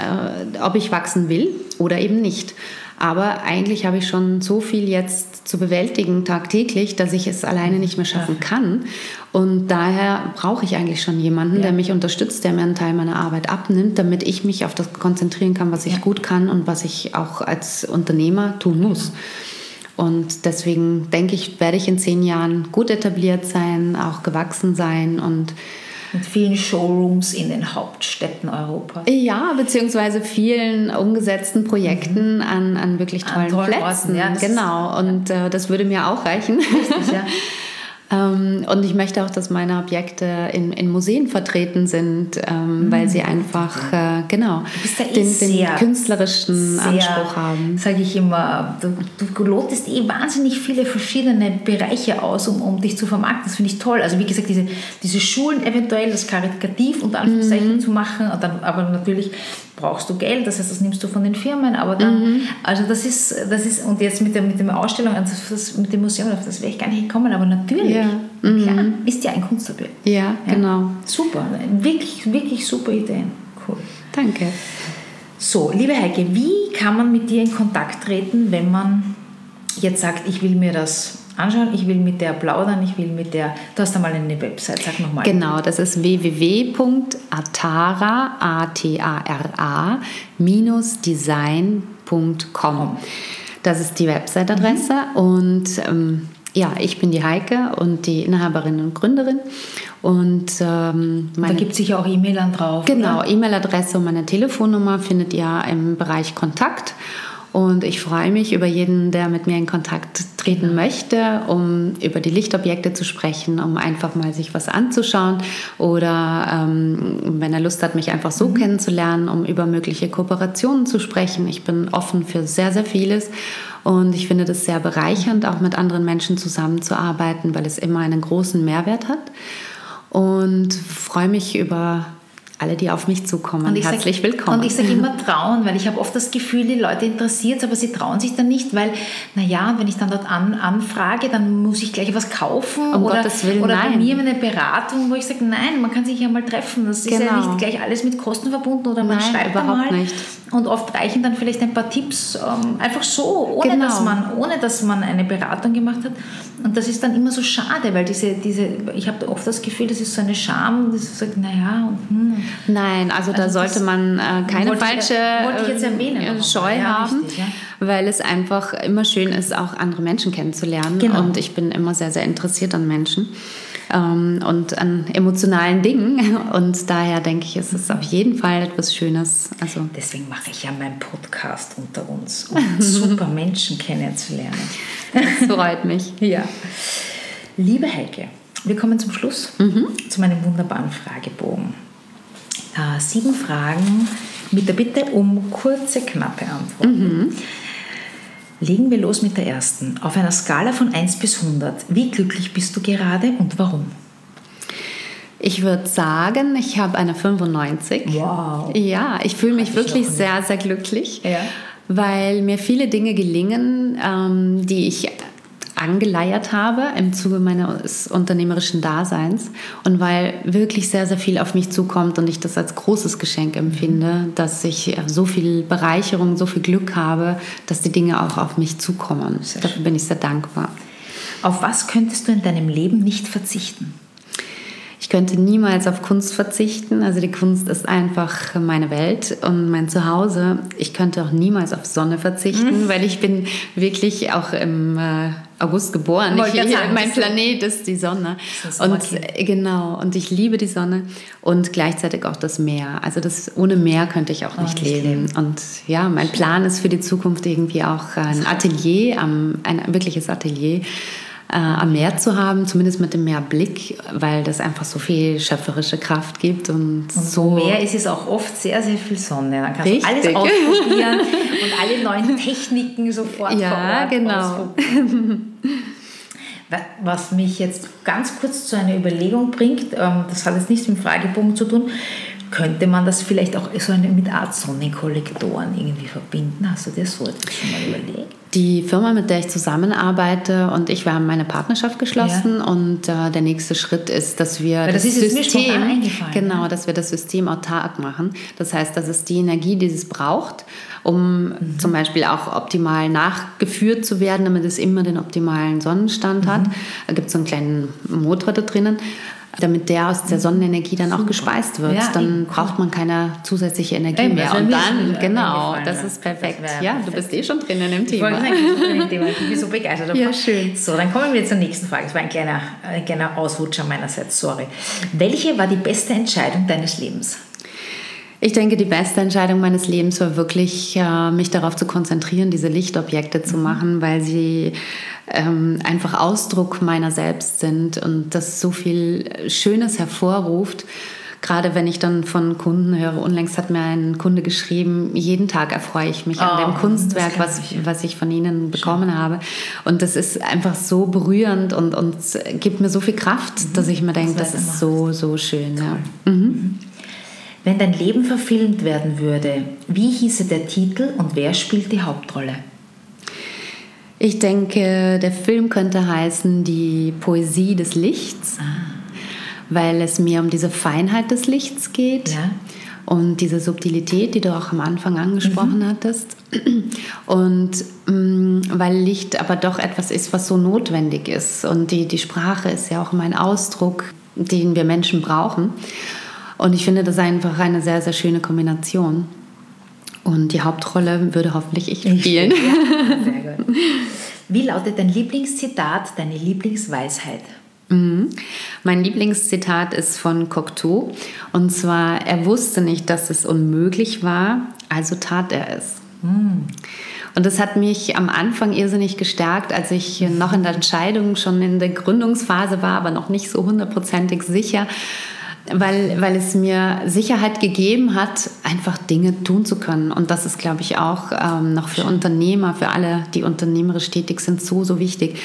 B: ob ich wachsen will oder eben nicht. Aber eigentlich habe ich schon so viel jetzt zu bewältigen tagtäglich, dass ich es alleine nicht mehr schaffen kann. Und daher brauche ich eigentlich schon jemanden, ja. der mich unterstützt, der mir einen Teil meiner Arbeit abnimmt, damit ich mich auf das konzentrieren kann, was ich ja. gut kann und was ich auch als Unternehmer tun muss. Und deswegen denke ich, werde ich in zehn Jahren gut etabliert sein, auch gewachsen sein und
A: mit vielen Showrooms in den Hauptstädten Europas.
B: Ja, beziehungsweise vielen umgesetzten Projekten mhm. an, an wirklich tollen, an tollen Plätzen. Orten, ja, genau, und äh, das würde mir auch reichen. Richtig, ja. Ähm, und ich möchte auch, dass meine Objekte in, in Museen vertreten sind, ähm, mhm. weil sie einfach äh, genau den, den künstlerischen sehr, Anspruch haben.
A: Sage ich immer, du, du lotest eh wahnsinnig viele verschiedene Bereiche aus, um, um dich zu vermarkten. Das finde ich toll. Also wie gesagt, diese, diese Schulen eventuell das karitativ unter Anführungszeichen mhm. zu machen, dann, aber natürlich brauchst du Geld, das heißt, das nimmst du von den Firmen, aber dann, mhm. also das ist, das ist, und jetzt mit der, mit der Ausstellung, also das, mit dem Museum, auf das wäre ich gar nicht gekommen, aber natürlich, ja. Mhm. klar, ist ja ein Kunstobjekt.
B: Ja, ja, genau.
A: Super, wirklich, wirklich super Ideen. Cool.
B: Danke.
A: So, liebe Heike, wie kann man mit dir in Kontakt treten, wenn man jetzt sagt, ich will mir das anschauen, ich will mit der plaudern, ich will mit der, du hast einmal eine Website, sag nochmal.
B: Genau, das ist www.atara, A-T-A-R-A, design.com. Das ist die Website-Adresse mhm. und ähm, ja, ich bin die Heike und die Inhaberin und Gründerin. Und ähm,
A: da gibt es sicher auch E-Mail drauf.
B: Genau, E-Mail-Adresse und meine Telefonnummer findet ihr im Bereich Kontakt. Und ich freue mich über jeden, der mit mir in Kontakt treten möchte, um über die Lichtobjekte zu sprechen, um einfach mal sich was anzuschauen oder ähm, wenn er Lust hat, mich einfach so mhm. kennenzulernen, um über mögliche Kooperationen zu sprechen. Ich bin offen für sehr, sehr vieles und ich finde das sehr bereichernd, auch mit anderen Menschen zusammenzuarbeiten, weil es immer einen großen Mehrwert hat und freue mich über alle, die auf mich zukommen. Und Herzlich
A: sag,
B: willkommen.
A: Und ich sage immer trauen, weil ich habe oft das Gefühl, die Leute interessiert es, aber sie trauen sich dann nicht, weil, naja, wenn ich dann dort an, anfrage, dann muss ich gleich was kaufen
B: um
A: oder,
B: Willen,
A: oder
B: nein.
A: bei mir eine Beratung, wo ich sage, nein, man kann sich ja mal treffen. Das genau. ist ja genau. nicht gleich alles mit Kosten verbunden oder man nein, schreibt überhaupt mal. Nicht. Und oft reichen dann vielleicht ein paar Tipps ähm, einfach so, ohne, genau. dass man, ohne dass man eine Beratung gemacht hat. Und das ist dann immer so schade, weil diese, diese ich habe oft das Gefühl, das ist so eine Scham, das sagt, naja, und, hm.
B: Nein, also, also da sollte man äh, keine falsche erwähnen, äh, Scheu ja, haben, richtig, ja. weil es einfach immer schön ist, auch andere Menschen kennenzulernen. Genau. Und ich bin immer sehr, sehr interessiert an Menschen ähm, und an emotionalen Dingen. Und daher denke ich, ist es auf jeden Fall etwas Schönes.
A: Also Deswegen mache ich ja meinen Podcast unter uns, um super Menschen kennenzulernen.
B: Das freut mich.
A: ja. Liebe Heike, wir kommen zum Schluss, mhm. zu meinem wunderbaren Fragebogen. Äh, sieben Fragen mit der Bitte um kurze, knappe Antworten. Mhm. Legen wir los mit der ersten. Auf einer Skala von 1 bis 100, wie glücklich bist du gerade und warum?
B: Ich würde sagen, ich habe eine 95.
A: Wow.
B: Ja, ich fühle mich wirklich sehr, sehr glücklich, ja. weil mir viele Dinge gelingen, ähm, die ich angeleiert habe im Zuge meines unternehmerischen Daseins und weil wirklich sehr, sehr viel auf mich zukommt und ich das als großes Geschenk empfinde, dass ich so viel Bereicherung, so viel Glück habe, dass die Dinge auch auf mich zukommen. Dafür bin ich sehr dankbar.
A: Auf was könntest du in deinem Leben nicht verzichten?
B: Ich könnte niemals auf Kunst verzichten. Also die Kunst ist einfach meine Welt und mein Zuhause. Ich könnte auch niemals auf Sonne verzichten, mhm. weil ich bin wirklich auch im äh, August geboren. Ich, sagen, mein Planet ist die Sonne. Ist und äh, genau, und ich liebe die Sonne und gleichzeitig auch das Meer. Also das ohne Meer könnte ich auch nicht, oh, nicht leben. leben. Und ja, mein Plan ist für die Zukunft irgendwie auch ein Atelier, ein wirkliches Atelier äh, am Meer zu haben, zumindest mit dem Meerblick, weil das einfach so viel schöpferische Kraft gibt. Und, und so
A: Meer ist es auch oft sehr, sehr viel Sonne. Dann kannst Richtig. du alles ausprobieren und alle neuen Techniken sofort
B: Ja, genau.
A: Was mich jetzt ganz kurz zu einer Überlegung bringt, ähm, das hat jetzt nichts mit dem Fragebogen zu tun, Könnte man das vielleicht auch so eine, mit Art Sonnenkollektoren irgendwie verbinden? Hast du dir so etwas schon mal überlegt?
B: Die Firma, mit der ich zusammenarbeite und ich, wir haben eine Partnerschaft geschlossen ja. und äh, der nächste Schritt ist, dass wir
A: das, das System,
B: genau, ne? dass wir das System autark machen. Das heißt, dass es die Energie, die es braucht, um mhm. zum Beispiel auch optimal nachgeführt zu werden, damit es immer den optimalen Sonnenstand mhm. hat. Da gibt es so einen kleinen Motor da drinnen damit der aus der Sonnenenergie dann auch Super. gespeist wird. Ja, dann braucht man keine zusätzliche Energie Eben, mehr. Und dann, genau, das ist perfekt. Das ja, perfekt. du bist eh schon drinnen im Thema. Ich,
A: sagen, ich, Thema. ich bin so begeistert davon. Ja, schön. So, dann kommen wir zur nächsten Frage. Das war ein kleiner, ein kleiner Ausrutscher meinerseits, sorry. Welche war die beste Entscheidung deines Lebens?
B: Ich denke, die beste Entscheidung meines Lebens war wirklich, äh, mich darauf zu konzentrieren, diese Lichtobjekte zu mhm. machen, weil sie ähm, einfach Ausdruck meiner selbst sind und das so viel Schönes hervorruft. Gerade wenn ich dann von Kunden höre, unlängst hat mir ein Kunde geschrieben, jeden Tag erfreue ich mich oh, an dem Kunstwerk, was, ich. was ich von Ihnen bekommen Schön. habe. Und das ist einfach so berührend und, und gibt mir so viel Kraft, mhm. dass ich mir denke, das, das ist so, so schön. Ja. Mhm.
A: mhm. Wenn dein Leben verfilmt werden würde, wie hieße der Titel und wer spielt die Hauptrolle?
B: Ich denke, der Film könnte heißen Die Poesie des Lichts, ah. weil es mir um diese Feinheit des Lichts geht. Ja. Und diese Subtilität, die du auch am Anfang angesprochen mhm. hattest. Und mh, mm, weil Licht aber doch etwas ist, was so notwendig ist. Und die, die Sprache ist ja auch immer ein Ausdruck, den wir Menschen brauchen. Und ich finde das einfach eine sehr, sehr schöne Kombination. Und die Hauptrolle würde hoffentlich ich spielen. Ja,
A: sehr gut. Wie lautet dein Lieblingszitat, deine Lieblingsweisheit?
B: Mhm. Mein Lieblingszitat ist von Cocteau. Und zwar, er wusste nicht, dass es unmöglich war, also tat er es. Mhm. Und das hat mich am Anfang irrsinnig gestärkt, als ich noch in der Entscheidung schon in der Gründungsphase war, aber noch nicht so hundertprozentig sicher weil, weil es mir Sicherheit gegeben hat, einfach Dinge tun zu können. Und das ist, glaube ich, auch ähm, noch für Unternehmer, für alle, die unternehmerisch tätig sind, so, so wichtig.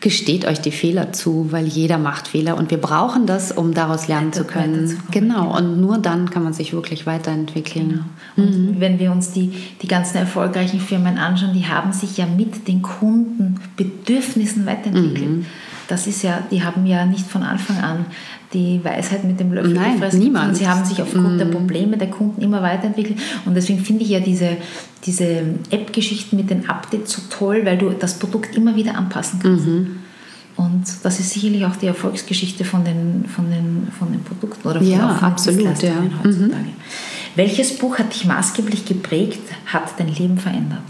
B: Gesteht euch die Fehler zu, weil jeder macht Fehler und wir brauchen das, um daraus lernen zu können. Genau, und nur dann kann man sich wirklich weiterentwickeln.
A: Genau. Und mhm. wenn wir uns die, die ganzen erfolgreichen Firmen anschauen, die haben sich ja mit den Kundenbedürfnissen weiterentwickelt. Mhm. Das ist ja, die haben ja nicht von Anfang an die Weisheit mit dem Löffel
B: Nein, gefressen. Niemand.
A: Sie haben sich aufgrund mm. der Probleme der Kunden immer weiterentwickelt. Und deswegen finde ich ja diese, diese App-Geschichten mit den Updates so toll, weil du das Produkt immer wieder anpassen kannst. Mhm. Und das ist sicherlich auch die Erfolgsgeschichte von den, von den, von den Produkten oder von,
B: ja, von absolut, ja.
A: heutzutage. Mhm. Welches Buch hat dich maßgeblich geprägt, hat dein Leben verändert?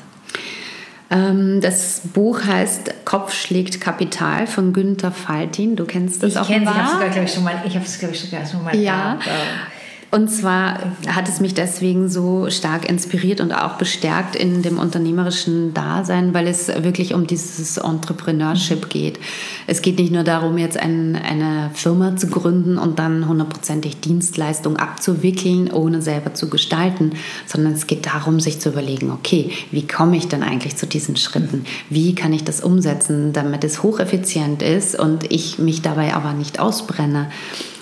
B: Ähm, das Buch heißt Kopf schlägt Kapital von Günther Faltin. Du kennst das
A: ich
B: auch.
A: Ich kenne es, ich habe es, glaube ich, schon mal, ich habe es, glaube ich, sogar schon mal
B: ja. Gehabt. Und zwar hat es mich deswegen so stark inspiriert und auch bestärkt in dem unternehmerischen Dasein, weil es wirklich um dieses Entrepreneurship geht. Es geht nicht nur darum, jetzt ein, eine Firma zu gründen und dann hundertprozentig Dienstleistung abzuwickeln, ohne selber zu gestalten, sondern es geht darum, sich zu überlegen, okay, wie komme ich denn eigentlich zu diesen Schritten? Wie kann ich das umsetzen, damit es hocheffizient ist und ich mich dabei aber nicht ausbrenne?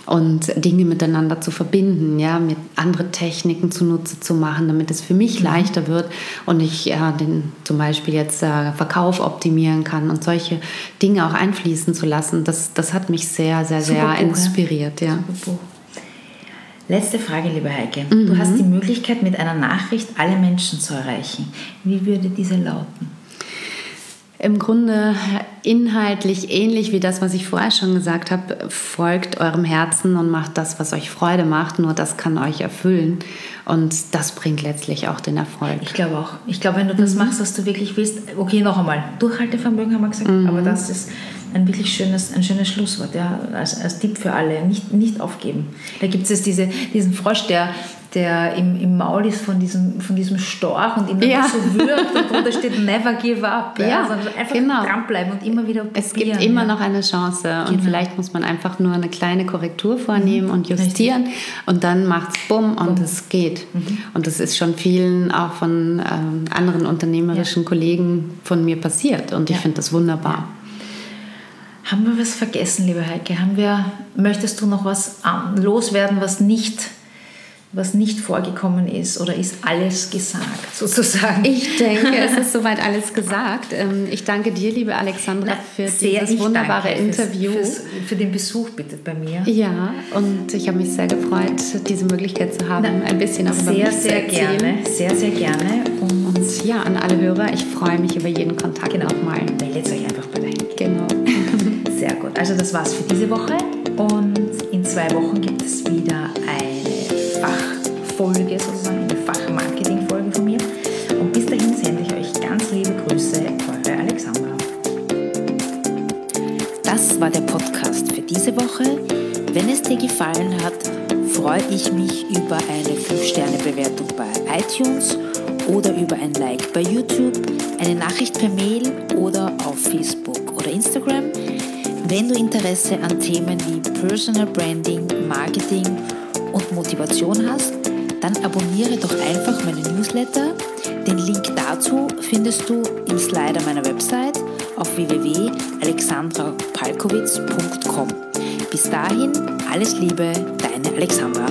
B: Und Dinge miteinander zu verbinden, ja, mit andere Techniken zunutze zu machen, damit es für mich mhm. leichter wird und ich äh, den zum Beispiel jetzt äh, Verkauf optimieren kann und solche Dinge auch einfließen zu lassen. Das, das hat mich sehr, sehr, Super sehr Buch, inspiriert. Ja.
A: Letzte Frage, liebe Heike. Mhm. Du hast die Möglichkeit, mit einer Nachricht alle Menschen zu erreichen. Wie würde diese lauten?
B: Im Grunde inhaltlich ähnlich wie das, was ich vorher schon gesagt habe, folgt eurem Herzen und macht das, was euch Freude macht. Nur das kann euch erfüllen und das bringt letztlich auch den Erfolg.
A: Ich glaube auch. Ich glaube, wenn du das mhm. machst, was du wirklich willst, okay, noch einmal, Durchhaltevermögen haben wir gesagt, mhm. aber das ist ein wirklich schönes, ein schönes Schlusswort, ja, als, als Tipp für alle, nicht, nicht aufgeben. Da gibt es diese, diesen Frosch, der, der im, im Maul ist von diesem, von diesem Storch und immer ja. so wirkt und drunter steht Never give up. Ja, ja sondern einfach genau. dranbleiben und immer wieder
B: probieren. Es gibt immer ja. noch eine Chance und genau. vielleicht muss man einfach nur eine kleine Korrektur vornehmen mhm. und justieren Richtig. und dann macht es bumm und es geht. Mhm. Und das ist schon vielen auch von ähm, anderen unternehmerischen Kollegen von mir passiert und ich finde das wunderbar.
A: Haben wir was vergessen, liebe Heike? Haben wir, möchtest du noch was loswerden, was nicht was nicht vorgekommen ist oder ist alles gesagt sozusagen?
B: Ich denke, es ist soweit alles gesagt. Ähm, ich danke dir, liebe Alexandra, für sehr, dieses wunderbare Interview.
A: Fürs, fürs, für den Besuch bitte bei mir.
B: Ja, und ich habe mich sehr gefreut, diese Möglichkeit zu haben, Na, ein bisschen auch über
A: sehr, mich sehr zu erzählen. gerne, sehr, sehr gerne.
B: Und, und, ja, an alle Hörer, ich freue mich über jeden Kontakt
A: genau.
B: nochmal.
A: Meldet euch einfach bei dahin.
B: Genau.
A: sehr gut. Also das war's für diese Woche und in zwei Wochen gibt es wieder eine Fachfolge, sozusagen eine Fachmarketing-Folge von mir. Und bis dahin sende ich euch ganz liebe Grüße, eure Alexandra. Das war der Podcast für diese Woche. Wenn es dir gefallen hat, freue ich mich über eine 5-Sterne-Bewertung bei iTunes oder über ein Like bei YouTube, eine Nachricht per Mail oder auf Facebook oder Instagram. Wenn du Interesse an Themen wie Personal Branding, Marketing und Motivation hast, dann abonniere doch einfach meine Newsletter. Den Link dazu findest du im Slider meiner Website auf www.alexandrapalkowitz.com. Bis dahin, alles Liebe, deine Alexandra.